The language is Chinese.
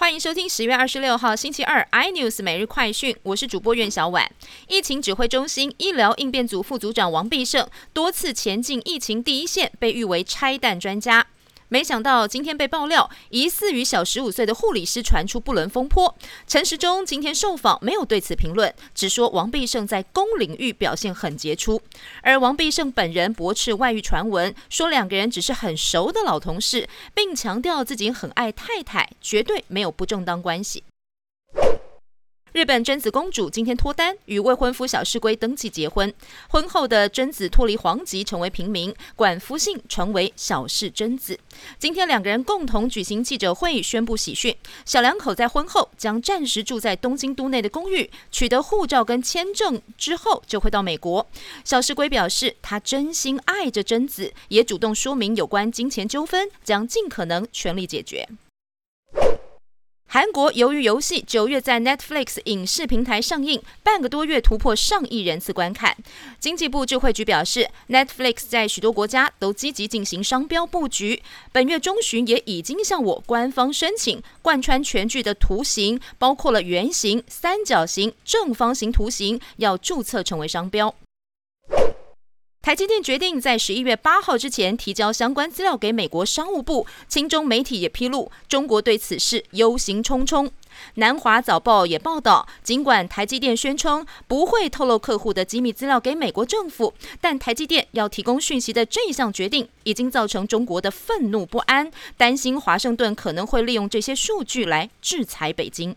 欢迎收听十月二十六号星期二 iNews 每日快讯，我是主播苑小婉。疫情指挥中心医疗应变组副组长王必胜多次前进疫情第一线，被誉为拆弹专家。没想到今天被爆料，疑似与小十五岁的护理师传出不伦风波。陈时中今天受访没有对此评论，只说王必胜在公领域表现很杰出。而王必胜本人驳斥外遇传闻，说两个人只是很熟的老同事，并强调自己很爱太太，绝对没有不正当关系。日本贞子公主今天脱单，与未婚夫小室圭登记结婚。婚后的贞子脱离皇籍，成为平民，管夫姓成为小室贞子。今天两个人共同举行记者会，宣布喜讯。小两口在婚后将暂时住在东京都内的公寓，取得护照跟签证之后，就会到美国。小室圭表示，他真心爱着贞子，也主动说明有关金钱纠纷将尽可能全力解决。韩国鱿鱼游戏九月在 Netflix 影视平台上映，半个多月突破上亿人次观看。经济部智慧局表示，Netflix 在许多国家都积极进行商标布局，本月中旬也已经向我官方申请，贯穿全剧的图形，包括了圆形、三角形、正方形图形，要注册成为商标。台积电决定在十一月八号之前提交相关资料给美国商务部。亲中媒体也披露，中国对此事忧心忡忡。南华早报也报道，尽管台积电宣称不会透露客户的机密资料给美国政府，但台积电要提供讯息的这一项决定，已经造成中国的愤怒不安，担心华盛顿可能会利用这些数据来制裁北京。